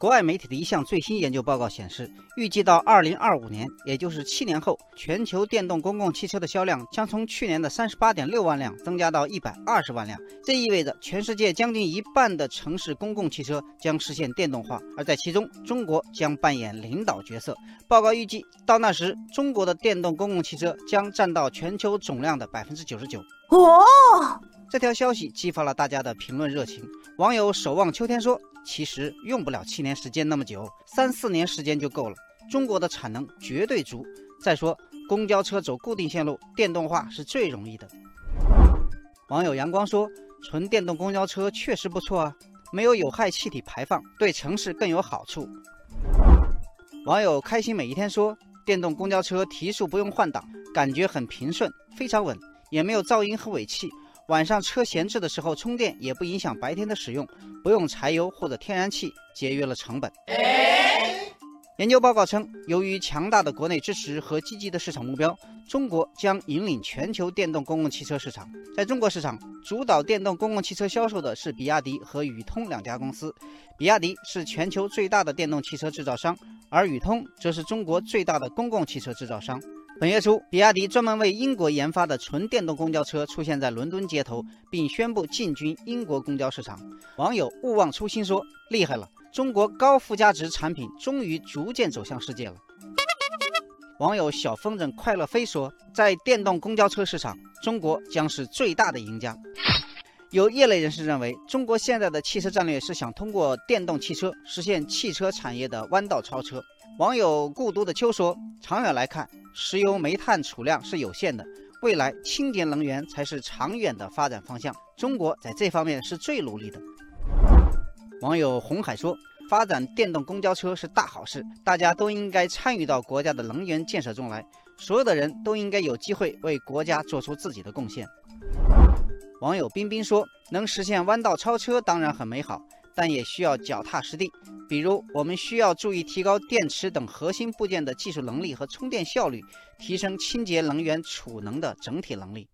国外媒体的一项最新研究报告显示，预计到二零二五年，也就是七年后，全球电动公共汽车的销量将从去年的三十八点六万辆增加到一百二十万辆。这意味着全世界将近一半的城市公共汽车将实现电动化，而在其中，中国将扮演领导角色。报告预计，到那时，中国的电动公共汽车将占到全球总量的百分之九十九。哦，这条消息激发了大家的评论热情。网友守望秋天说。其实用不了七年时间那么久，三四年时间就够了。中国的产能绝对足。再说，公交车走固定线路，电动化是最容易的。网友阳光说：“纯电动公交车确实不错啊，没有有害气体排放，对城市更有好处。”网友开心每一天说：“电动公交车提速不用换挡，感觉很平顺，非常稳，也没有噪音和尾气。”晚上车闲置的时候充电也不影响白天的使用，不用柴油或者天然气，节约了成本。研究报告称，由于强大的国内支持和积极的市场目标，中国将引领全球电动公共汽车市场。在中国市场，主导电动公共汽车销售的是比亚迪和宇通两家公司。比亚迪是全球最大的电动汽车制造商，而宇通则是中国最大的公共汽车制造商。本月初，比亚迪专门为英国研发的纯电动公交车出现在伦敦街头，并宣布进军英国公交市场。网友勿忘初心说：“厉害了，中国高附加值产品终于逐渐走向世界了。”网友小风筝快乐飞说：“在电动公交车市场，中国将是最大的赢家。”有业内人士认为，中国现在的汽车战略是想通过电动汽车实现汽车产业的弯道超车。网友故都的秋说：“长远来看，石油煤炭储量是有限的，未来清洁能源才是长远的发展方向。中国在这方面是最努力的。”网友红海说：“发展电动公交车是大好事，大家都应该参与到国家的能源建设中来，所有的人都应该有机会为国家做出自己的贡献。”网友冰冰说：“能实现弯道超车当然很美好。”但也需要脚踏实地，比如我们需要注意提高电池等核心部件的技术能力和充电效率，提升清洁能源储能的整体能力。